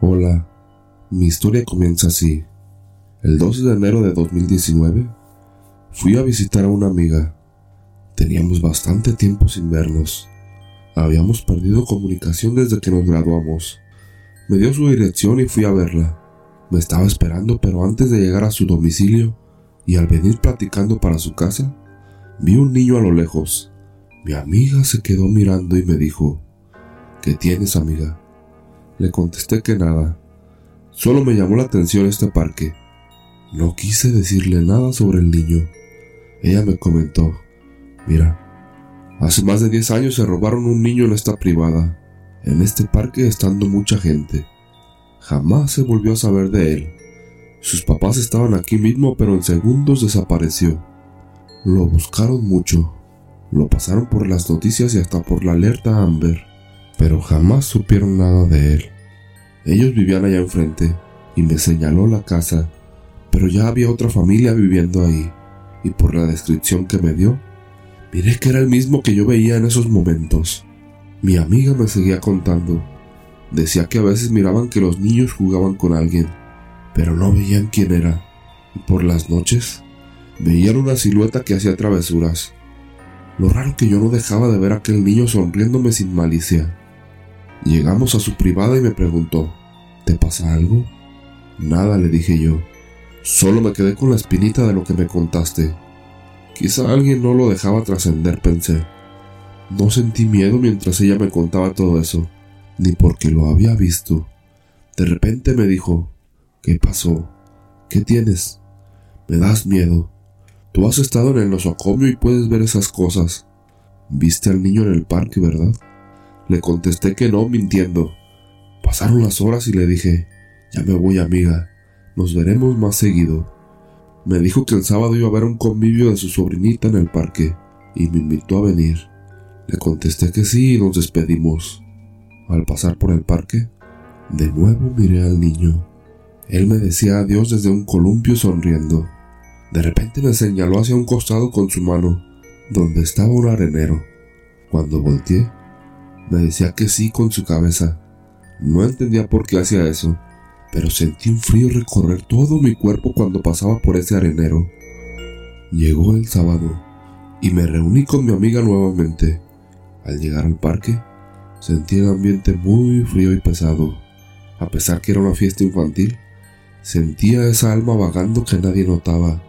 Hola, mi historia comienza así. El 12 de enero de 2019 fui a visitar a una amiga. Teníamos bastante tiempo sin vernos. Habíamos perdido comunicación desde que nos graduamos. Me dio su dirección y fui a verla. Me estaba esperando, pero antes de llegar a su domicilio y al venir platicando para su casa, vi un niño a lo lejos. Mi amiga se quedó mirando y me dijo, ¿Qué tienes, amiga? Le contesté que nada. Solo me llamó la atención este parque. No quise decirle nada sobre el niño. Ella me comentó, mira, hace más de 10 años se robaron un niño en esta privada, en este parque estando mucha gente. Jamás se volvió a saber de él. Sus papás estaban aquí mismo, pero en segundos desapareció. Lo buscaron mucho. Lo pasaron por las noticias y hasta por la alerta Amber pero jamás supieron nada de él. Ellos vivían allá enfrente y me señaló la casa, pero ya había otra familia viviendo ahí, y por la descripción que me dio, miré que era el mismo que yo veía en esos momentos. Mi amiga me seguía contando. Decía que a veces miraban que los niños jugaban con alguien, pero no veían quién era, y por las noches veían una silueta que hacía travesuras. Lo raro que yo no dejaba de ver a aquel niño sonriéndome sin malicia. Llegamos a su privada y me preguntó, ¿te pasa algo? Nada, le dije yo. Solo me quedé con la espinita de lo que me contaste. Quizá alguien no lo dejaba trascender, pensé. No sentí miedo mientras ella me contaba todo eso, ni porque lo había visto. De repente me dijo, ¿qué pasó? ¿Qué tienes? Me das miedo. Tú has estado en el nosocomio y puedes ver esas cosas. Viste al niño en el parque, ¿verdad? Le contesté que no, mintiendo. Pasaron las horas y le dije, ya me voy amiga, nos veremos más seguido. Me dijo que el sábado iba a ver un convivio de su sobrinita en el parque y me invitó a venir. Le contesté que sí y nos despedimos. Al pasar por el parque, de nuevo miré al niño. Él me decía adiós desde un columpio sonriendo. De repente me señaló hacia un costado con su mano, donde estaba un arenero. Cuando volteé, me decía que sí con su cabeza. No entendía por qué hacía eso, pero sentí un frío recorrer todo mi cuerpo cuando pasaba por ese arenero. Llegó el sábado y me reuní con mi amiga nuevamente. Al llegar al parque, sentí el ambiente muy frío y pesado. A pesar que era una fiesta infantil, sentía esa alma vagando que nadie notaba.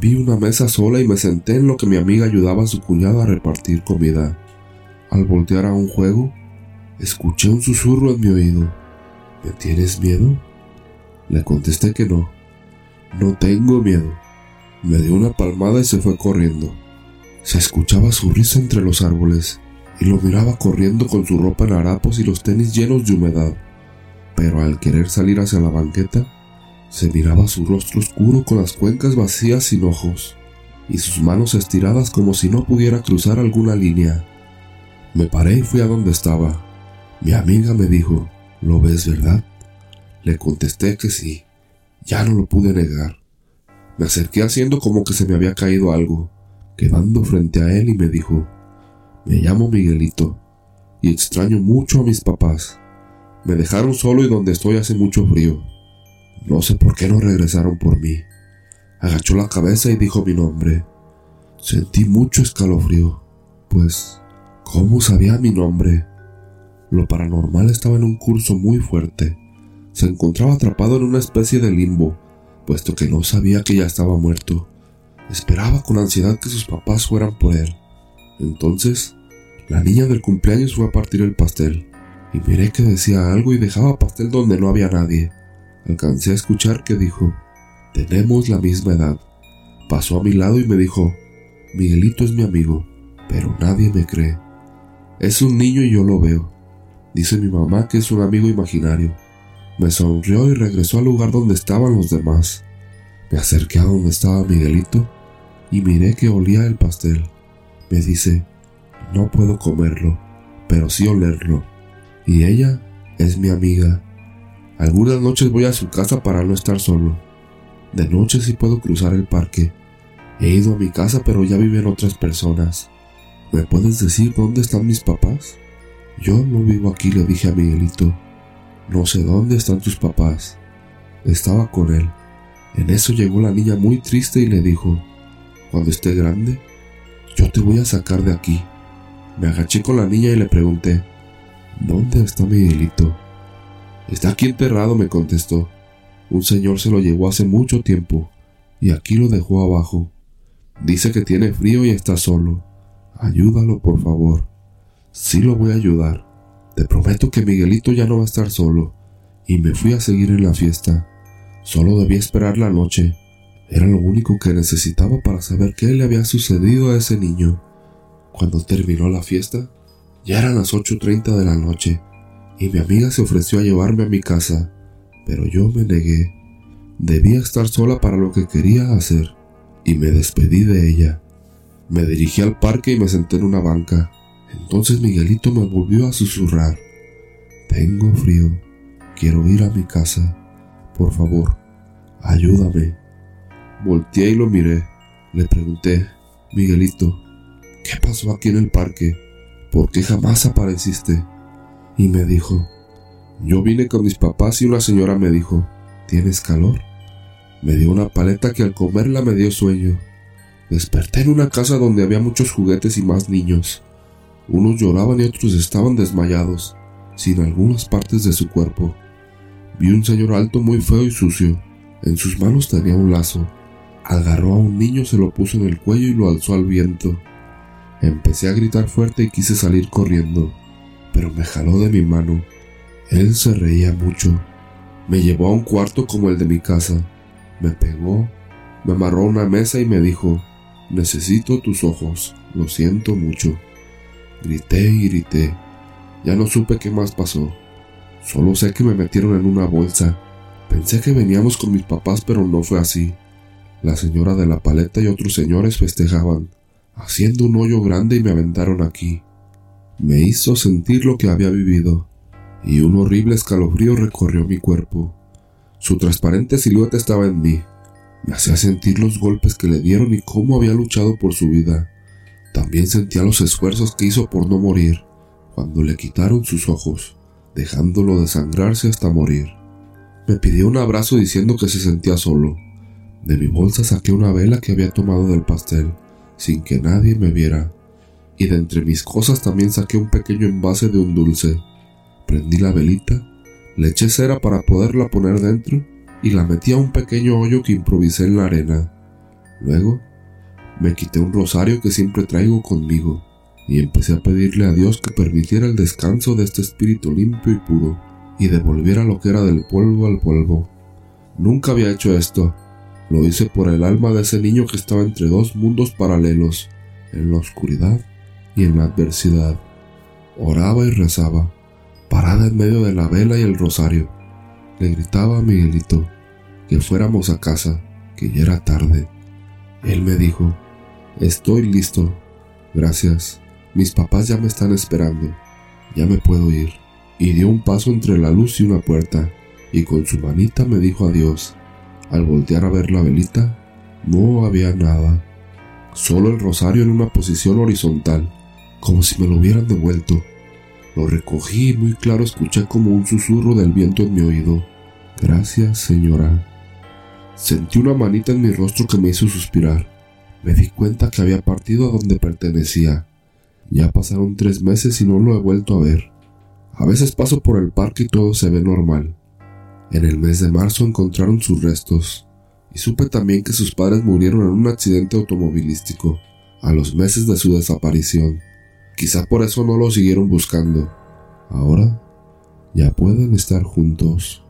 Vi una mesa sola y me senté en lo que mi amiga ayudaba a su cuñada a repartir comida. Al voltear a un juego, escuché un susurro en mi oído. ¿Me tienes miedo? Le contesté que no. No tengo miedo. Me dio una palmada y se fue corriendo. Se escuchaba su risa entre los árboles y lo miraba corriendo con su ropa en harapos y los tenis llenos de humedad. Pero al querer salir hacia la banqueta, se miraba su rostro oscuro con las cuencas vacías sin ojos y sus manos estiradas como si no pudiera cruzar alguna línea. Me paré y fui a donde estaba. Mi amiga me dijo, ¿lo ves verdad? Le contesté que sí. Ya no lo pude negar. Me acerqué haciendo como que se me había caído algo, quedando frente a él y me dijo, me llamo Miguelito y extraño mucho a mis papás. Me dejaron solo y donde estoy hace mucho frío. No sé por qué no regresaron por mí. Agachó la cabeza y dijo mi nombre. Sentí mucho escalofrío, pues ¿Cómo sabía mi nombre? Lo paranormal estaba en un curso muy fuerte. Se encontraba atrapado en una especie de limbo, puesto que no sabía que ya estaba muerto. Esperaba con ansiedad que sus papás fueran por él. Entonces, la niña del cumpleaños fue a partir el pastel, y miré que decía algo y dejaba pastel donde no había nadie. Alcancé a escuchar que dijo, tenemos la misma edad. Pasó a mi lado y me dijo, Miguelito es mi amigo, pero nadie me cree. Es un niño y yo lo veo. Dice mi mamá que es un amigo imaginario. Me sonrió y regresó al lugar donde estaban los demás. Me acerqué a donde estaba Miguelito y miré que olía el pastel. Me dice, no puedo comerlo, pero sí olerlo. Y ella es mi amiga. Algunas noches voy a su casa para no estar solo. De noche sí puedo cruzar el parque. He ido a mi casa pero ya viven otras personas. ¿Me puedes decir dónde están mis papás? Yo no vivo aquí, le dije a Miguelito. no sé dónde están tus papás. Estaba con él. En eso llegó la niña muy triste y le dijo, cuando esté grande, yo te voy a sacar de aquí. Me agaché con la niña y le pregunté, ¿dónde está Miguelito? Está aquí enterrado, me contestó. Un señor se lo llevó hace mucho tiempo y aquí lo dejó abajo. Dice que tiene frío y está solo. Ayúdalo, por favor. Sí lo voy a ayudar. Te prometo que Miguelito ya no va a estar solo. Y me fui a seguir en la fiesta. Solo debía esperar la noche. Era lo único que necesitaba para saber qué le había sucedido a ese niño. Cuando terminó la fiesta, ya eran las 8.30 de la noche y mi amiga se ofreció a llevarme a mi casa, pero yo me negué. Debía estar sola para lo que quería hacer y me despedí de ella. Me dirigí al parque y me senté en una banca. Entonces Miguelito me volvió a susurrar. Tengo frío. Quiero ir a mi casa. Por favor, ayúdame. Volteé y lo miré. Le pregunté, Miguelito, ¿qué pasó aquí en el parque? ¿Por qué jamás apareciste? Y me dijo, yo vine con mis papás y una señora me dijo, ¿tienes calor? Me dio una paleta que al comerla me dio sueño. Desperté en una casa donde había muchos juguetes y más niños. Unos lloraban y otros estaban desmayados, sin algunas partes de su cuerpo. Vi un señor alto muy feo y sucio. En sus manos tenía un lazo. Agarró a un niño, se lo puso en el cuello y lo alzó al viento. Empecé a gritar fuerte y quise salir corriendo, pero me jaló de mi mano. Él se reía mucho. Me llevó a un cuarto como el de mi casa. Me pegó, me amarró a una mesa y me dijo, necesito tus ojos, lo siento mucho. Grité y grité. Ya no supe qué más pasó. Solo sé que me metieron en una bolsa. Pensé que veníamos con mis papás, pero no fue así. La señora de la paleta y otros señores festejaban, haciendo un hoyo grande y me aventaron aquí. Me hizo sentir lo que había vivido, y un horrible escalofrío recorrió mi cuerpo. Su transparente silueta estaba en mí. Me hacía sentir los golpes que le dieron y cómo había luchado por su vida. También sentía los esfuerzos que hizo por no morir cuando le quitaron sus ojos, dejándolo desangrarse hasta morir. Me pidió un abrazo diciendo que se sentía solo. De mi bolsa saqué una vela que había tomado del pastel, sin que nadie me viera, y de entre mis cosas también saqué un pequeño envase de un dulce. Prendí la velita, le eché cera para poderla poner dentro y la metí a un pequeño hoyo que improvisé en la arena. Luego me quité un rosario que siempre traigo conmigo y empecé a pedirle a Dios que permitiera el descanso de este espíritu limpio y puro y devolviera lo que era del polvo al polvo. Nunca había hecho esto. Lo hice por el alma de ese niño que estaba entre dos mundos paralelos, en la oscuridad y en la adversidad. Oraba y rezaba, parada en medio de la vela y el rosario. Le gritaba a Miguelito que fuéramos a casa, que ya era tarde. Él me dijo, Estoy listo. Gracias. Mis papás ya me están esperando. Ya me puedo ir. Y dio un paso entre la luz y una puerta, y con su manita me dijo adiós. Al voltear a ver la velita, no había nada. Solo el rosario en una posición horizontal, como si me lo hubieran devuelto. Lo recogí y muy claro escuché como un susurro del viento en mi oído. Gracias, señora. Sentí una manita en mi rostro que me hizo suspirar me di cuenta que había partido a donde pertenecía. Ya pasaron tres meses y no lo he vuelto a ver. A veces paso por el parque y todo se ve normal. En el mes de marzo encontraron sus restos y supe también que sus padres murieron en un accidente automovilístico a los meses de su desaparición. Quizá por eso no lo siguieron buscando. Ahora ya pueden estar juntos.